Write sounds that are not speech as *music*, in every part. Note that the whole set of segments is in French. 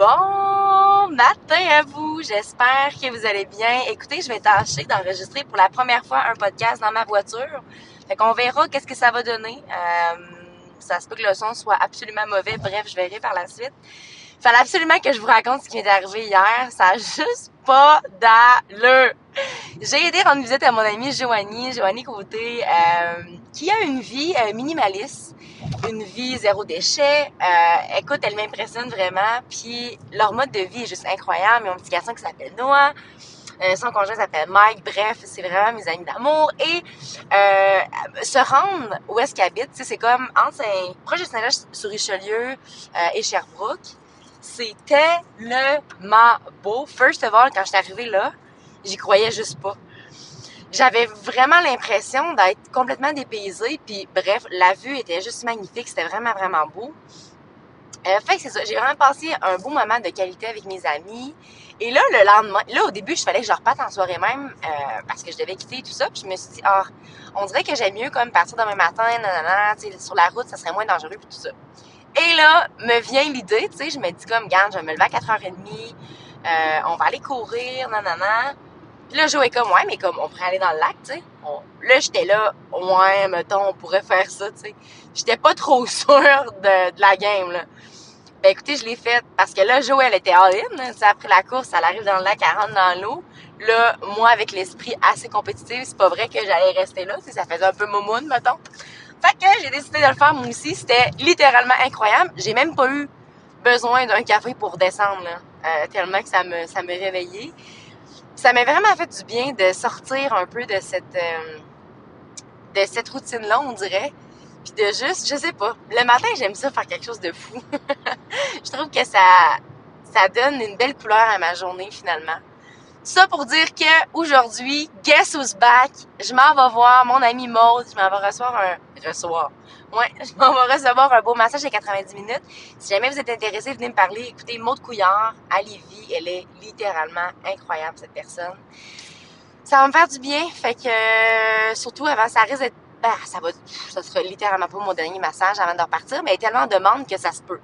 Bon matin à vous, j'espère que vous allez bien. Écoutez, je vais tâcher d'enregistrer pour la première fois un podcast dans ma voiture. Fait qu'on verra qu'est-ce que ça va donner. Euh, ça se peut que le son soit absolument mauvais. Bref, je verrai par la suite. Fallait absolument que je vous raconte ce qui m'est arrivé hier. Ça a juste pas d'allure. *laughs* J'ai aidé rendre visite à mon amie Joanie, Joanie Côté, euh, qui a une vie euh, minimaliste, une vie zéro déchet. Euh, écoute, elle m'impressionne vraiment. Puis leur mode de vie est juste incroyable. Ils ont un petit garçon qui s'appelle Noah. Son conjoint s'appelle Mike. Bref, c'est vraiment mes amis d'amour. Et se rendre où est-ce qu'ils habitent, c'est comme entre Saint, proche de Saint-Roch-sur-Richelieu euh, et Sherbrooke. C'est tellement beau. First of all, quand je suis arrivée là, j'y croyais juste pas. J'avais vraiment l'impression d'être complètement dépaysée. Puis bref, la vue était juste magnifique. C'était vraiment, vraiment beau. Euh, fait que c'est ça. J'ai vraiment passé un beau moment de qualité avec mes amis. Et là, le lendemain, là, au début, je fallait que je reparte en soirée même euh, parce que je devais quitter tout ça. Puis je me suis dit, ah, on dirait que j'aime mieux comme partir demain matin, nanana, sur la route, ça serait moins dangereux puis tout ça. Et là, me vient l'idée, tu sais, je me dis comme, garde, je vais me lever à 4h30, euh, on va aller courir, nanana. Puis là, Joe est comme, ouais, mais comme, on pourrait aller dans le lac, tu sais. Là, j'étais là, ouais, mettons, on pourrait faire ça, tu sais. J'étais pas trop *laughs* sûre de, la game, là. Ben écoutez, je l'ai faite parce que là, Joël était all-in. sais, après la course, elle arrive dans le lac, elle rentre dans l'eau. Là, moi, avec l'esprit assez compétitif, c'est pas vrai que j'allais rester là. Ça faisait un peu momoun, mettons. Fait que j'ai décidé de le faire moi aussi. C'était littéralement incroyable. J'ai même pas eu besoin d'un café pour descendre, là. Euh, tellement que ça me, ça me réveillait. Ça m'a vraiment fait du bien de sortir un peu de cette, euh, de cette routine-là, on dirait. Puis de juste, je sais pas. Le matin, j'aime ça faire quelque chose de fou. *laughs* je trouve que ça, ça donne une belle couleur à ma journée finalement. Ça pour dire que aujourd'hui, guess who's back? Je m'en vais voir mon ami Maud. Je m'en vais recevoir un recevoir. Ouais, je m'en vais recevoir un beau massage de 90 minutes. Si jamais vous êtes intéressé, venez me parler. Écoutez, Maud Couillard à Lévis, elle est littéralement incroyable cette personne. Ça va me faire du bien, fait que surtout avant ça risque d'être bah, ça va, ça sera littéralement pas mon dernier massage avant de repartir, mais elle est tellement en demande que ça se peut.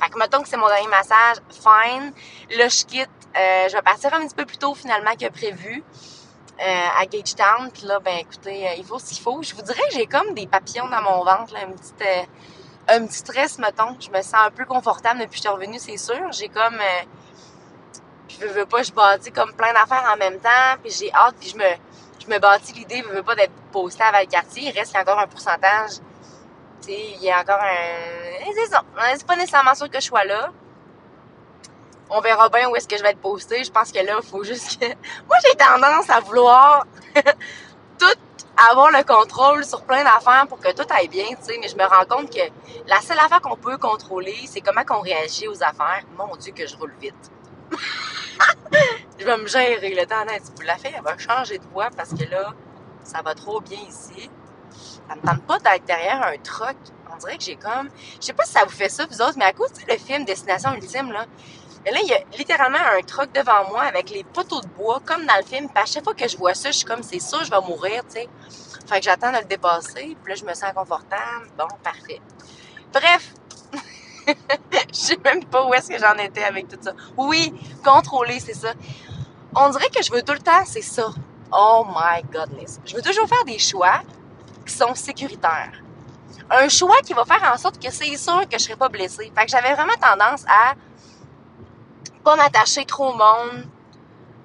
Fait que mettons que c'est mon dernier massage, fine. Là, je quitte. Euh, je vais partir un petit peu plus tôt finalement que prévu euh, à Gagetown. Puis là, ben écoutez, euh, il faut ce qu'il faut. Je vous dirais que j'ai comme des papillons dans mon ventre, là, un petit, euh, un petit stress, mettons. Je me sens un peu confortable depuis que je suis revenue, c'est sûr. J'ai comme, euh, je veux, veux pas, je bâtis comme plein d'affaires en même temps. Puis j'ai hâte, puis je me je me bâtis l'idée, je veux pas d'être posté à Valcartier. Il reste encore un pourcentage. Il y a encore un... C'est ça. C'est pas nécessairement sûr que je sois là. On verra bien où est-ce que je vais être posté. Je pense que là, il faut juste que... *laughs* Moi, j'ai tendance à vouloir *laughs* tout avoir le contrôle sur plein d'affaires pour que tout aille bien, tu sais. Mais je me rends compte que la seule affaire qu'on peut contrôler, c'est comment qu'on réagit aux affaires. Mon Dieu, que je roule vite. *laughs* je vais me gérer le temps vous La fille, elle va changer de voix parce que là, ça va trop bien ici. Ça me tente pas d'être derrière un truck. On dirait que j'ai comme... Je sais pas si ça vous fait ça, vous autres, mais à cause du film Destination Ultime, là, là, il y a littéralement un truck devant moi avec les poteaux de bois, comme dans le film. Puis à chaque fois que je vois ça, je suis comme, c'est sûr, je vais mourir, tu sais. Fait que j'attends de le dépasser. Puis là, je me sens confortable. Bon, parfait. Bref, *laughs* je sais même pas où est-ce que j'en étais avec tout ça. Oui, contrôler, c'est ça. On dirait que je veux tout le temps, c'est ça. Oh my godness. Je veux toujours faire des choix qui sont sécuritaires. Un choix qui va faire en sorte que c'est sûr que je serai pas blessée. Fait que j'avais vraiment tendance à pas m'attacher trop au monde,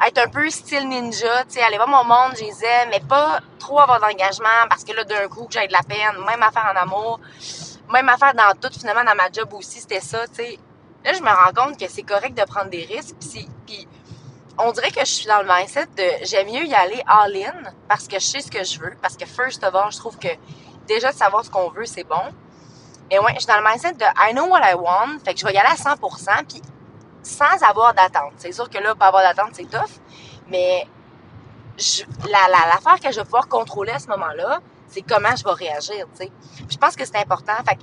être un peu style ninja, tu sais, aller voir mon monde, je les aime, mais pas trop avoir d'engagement parce que là, d'un coup, j'ai de la peine, même affaire en amour. Même affaire dans tout, finalement, dans ma job aussi, c'était ça, tu sais. Là, je me rends compte que c'est correct de prendre des risques, on dirait que je suis dans le mindset de j'aime mieux y aller all-in parce que je sais ce que je veux, parce que first of all, je trouve que déjà de savoir ce qu'on veut, c'est bon. Et ouais, je suis dans le mindset de I know what I want, fait que je vais y aller à 100%, puis sans avoir d'attente. C'est sûr que là, pas avoir d'attente, c'est tough, mais je, la, la, l'affaire que je vais pouvoir contrôler à ce moment-là, c'est comment je vais réagir, tu sais. Je pense que c'est important. Fait que,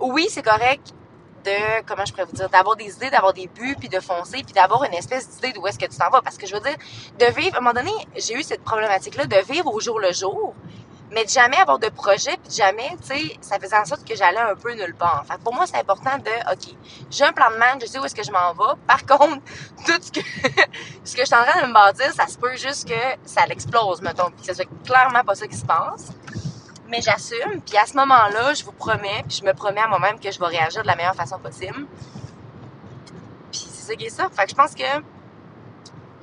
oui, c'est correct comment je pourrais vous dire, d'avoir des idées, d'avoir des buts, puis de foncer, puis d'avoir une espèce d'idée d'où est-ce que tu t'en vas. Parce que je veux dire, de vivre, à un moment donné, j'ai eu cette problématique-là de vivre au jour le jour, mais de jamais avoir de projet, puis de jamais, tu sais, ça faisait en sorte que j'allais un peu nulle part. Fait pour moi, c'est important de, OK, j'ai un plan de match, je sais où est-ce que je m'en vais. Par contre, *laughs* tout ce que, *laughs* ce que je suis en train de me bâtir, ça se peut juste que ça l'explose, mettons, puis que ce soit clairement pas ça qui se passe. Mais j'assume, puis à ce moment-là, je vous promets, puis je me promets à moi-même que je vais réagir de la meilleure façon possible. Puis c'est ça qui est ça. Fait que je pense que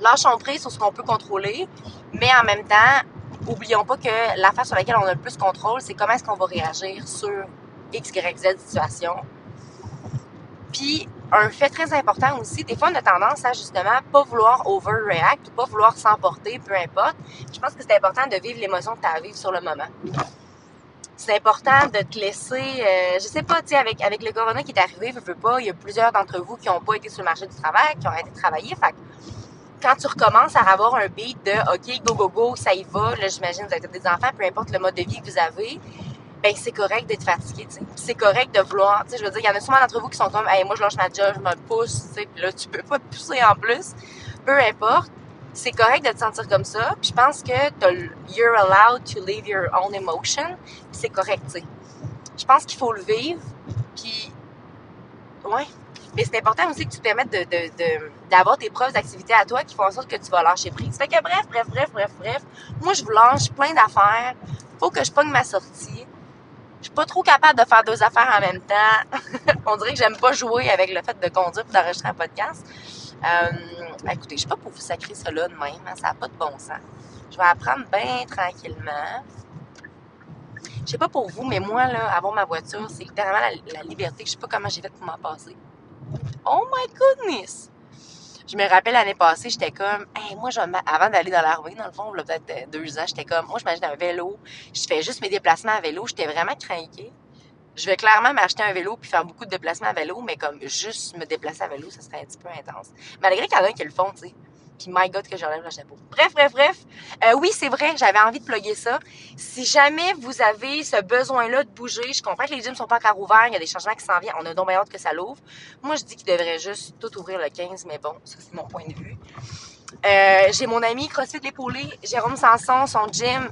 lâchons prise sur ce qu'on peut contrôler, mais en même temps, oublions pas que l'affaire sur laquelle on a le plus contrôle, c'est comment est-ce qu'on va réagir sur X, Y, Z situation. Puis, un fait très important aussi, des fois, on a tendance à justement pas vouloir overreact ou pas vouloir s'emporter, peu importe. Je pense que c'est important de vivre l'émotion que tu as à vivre sur le moment. C'est important de te laisser, euh, je sais pas, tu sais, avec, avec le corona qui est arrivé, je veux pas, il y a plusieurs d'entre vous qui ont pas été sur le marché du travail, qui ont été travailler. Fait quand tu recommences à avoir un beat de OK, go, go, go, ça y va, là, j'imagine, vous avez des enfants, peu importe le mode de vie que vous avez, ben c'est correct d'être fatigué, tu sais. C'est correct de vouloir, tu sais, je veux dire, il y en a souvent d'entre vous qui sont comme, hey, moi, je lâche ma job, je me pousse, tu sais, là, tu peux pas te pousser en plus. Peu importe. C'est correct de te sentir comme ça. Puis je pense que you're allowed to live your own emotion. c'est correct, tu sais. Je pense qu'il faut le vivre. Puis, ouais, mais c'est important aussi que tu te permettes d'avoir tes preuves d'activité à toi qui font en sorte que tu vas lâcher prise. Fait que bref, bref, bref, bref, bref. Moi, je vous lâche plein d'affaires. Faut que je pogne ma sortie. Je suis pas trop capable de faire deux affaires en même temps. *laughs* On dirait que j'aime pas jouer avec le fait de conduire et d'enregistrer un podcast. Euh, écoutez, je suis pas pour vous sacrer cela de même. Hein. ça n'a pas de bon sens. Je vais apprendre bien tranquillement. Je sais pas pour vous, mais moi, là, avoir ma voiture, c'est littéralement la, liberté. Je sais pas comment j'ai fait pour m'en passer. Oh my goodness! Je me rappelle l'année passée, j'étais comme, moi, avant d'aller dans l'armée, dans le fond, peut-être euh, deux ans, j'étais comme, moi, je m'achète un vélo, je fais juste mes déplacements à vélo, j'étais vraiment craquée. Je vais clairement m'acheter un vélo puis faire beaucoup de déplacements à vélo, mais comme juste me déplacer à vélo, ça serait un petit peu intense. Malgré qu'il y en a qui le font, tu sais. Puis my God que j'enlève le chapeau. Bref, bref, bref. Euh, oui, c'est vrai, j'avais envie de plugger ça. Si jamais vous avez ce besoin-là de bouger, je comprends que les gyms sont pas encore ouverts, il y a des changements qui s'en viennent, on a donc bien que ça l'ouvre. Moi, je dis qu'il devrait juste tout ouvrir le 15, mais bon, ça c'est mon point de vue. Euh, j'ai mon ami CrossFit l'épaulé, Jérôme Sanson, son gym.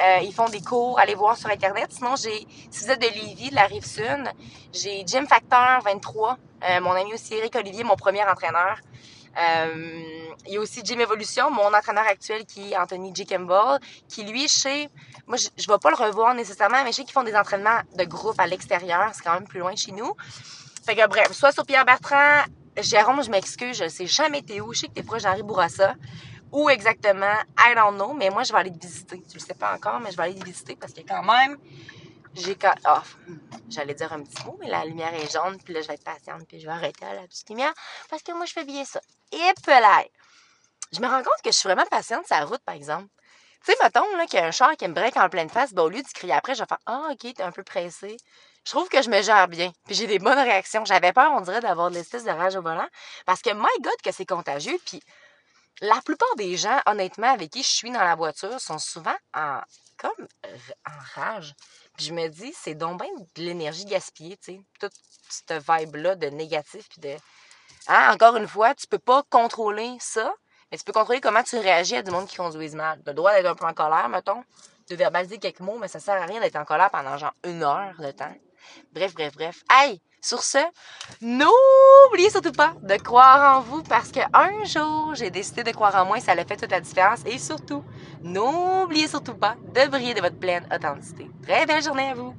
Euh, ils font des cours, allez voir sur Internet. Sinon, j'ai, si vous êtes de Lévis, de la Rive-Sud, j'ai Gym Factor 23. mon ami aussi, Eric Olivier, mon premier entraîneur. Euh, il y a aussi Jim Evolution, mon entraîneur actuel qui est Anthony J. Campbell, qui lui, chez, moi, je, je vais pas le revoir nécessairement, mais je sais qu'ils font des entraînements de groupe à l'extérieur, c'est quand même plus loin chez nous. Fait que bref, soit sur Pierre Bertrand, Jérôme, je m'excuse, je sais jamais t'es où, je sais que t'es proche d'Henri Bourassa. Où exactement, I don't know, mais moi je vais aller te visiter. Tu le sais pas encore, mais je vais aller te visiter parce que quand même, j'ai quand... Oh, j'allais dire un petit mot, mais la lumière est jaune, puis là, je vais être patiente, puis je vais arrêter la petite lumière, parce que moi, je fais bien ça. Et là, je me rends compte que je suis vraiment patiente sur la route, par exemple. Tu sais, mettons, là, qu'il y a un char qui me break en pleine face, ben, au lieu de crier après, je vais faire « Ah, OK, t'es un peu pressé. » Je trouve que je me gère bien, puis j'ai des bonnes réactions. J'avais peur, on dirait, d'avoir de l'espèce de rage au volant, parce que, my God, que c'est contagieux, puis la plupart des gens, honnêtement, avec qui je suis dans la voiture, sont souvent en, comme, en rage. Puis je me dis, c'est donc bien de l'énergie gaspillée, tu sais. Toute cette vibe-là de négatif. Puis de. Hein, encore une fois, tu peux pas contrôler ça, mais tu peux contrôler comment tu réagis à du monde qui conduise mal. Tu as le droit d'être un peu en colère, mettons, de verbaliser quelques mots, mais ça sert à rien d'être en colère pendant genre une heure de temps. Bref, bref, bref. Hey! Sur ce, n'oubliez surtout pas de croire en vous parce qu'un jour, j'ai décidé de croire en moi et ça a fait toute la différence. Et surtout, n'oubliez surtout pas de briller de votre pleine authenticité. Très belle journée à vous!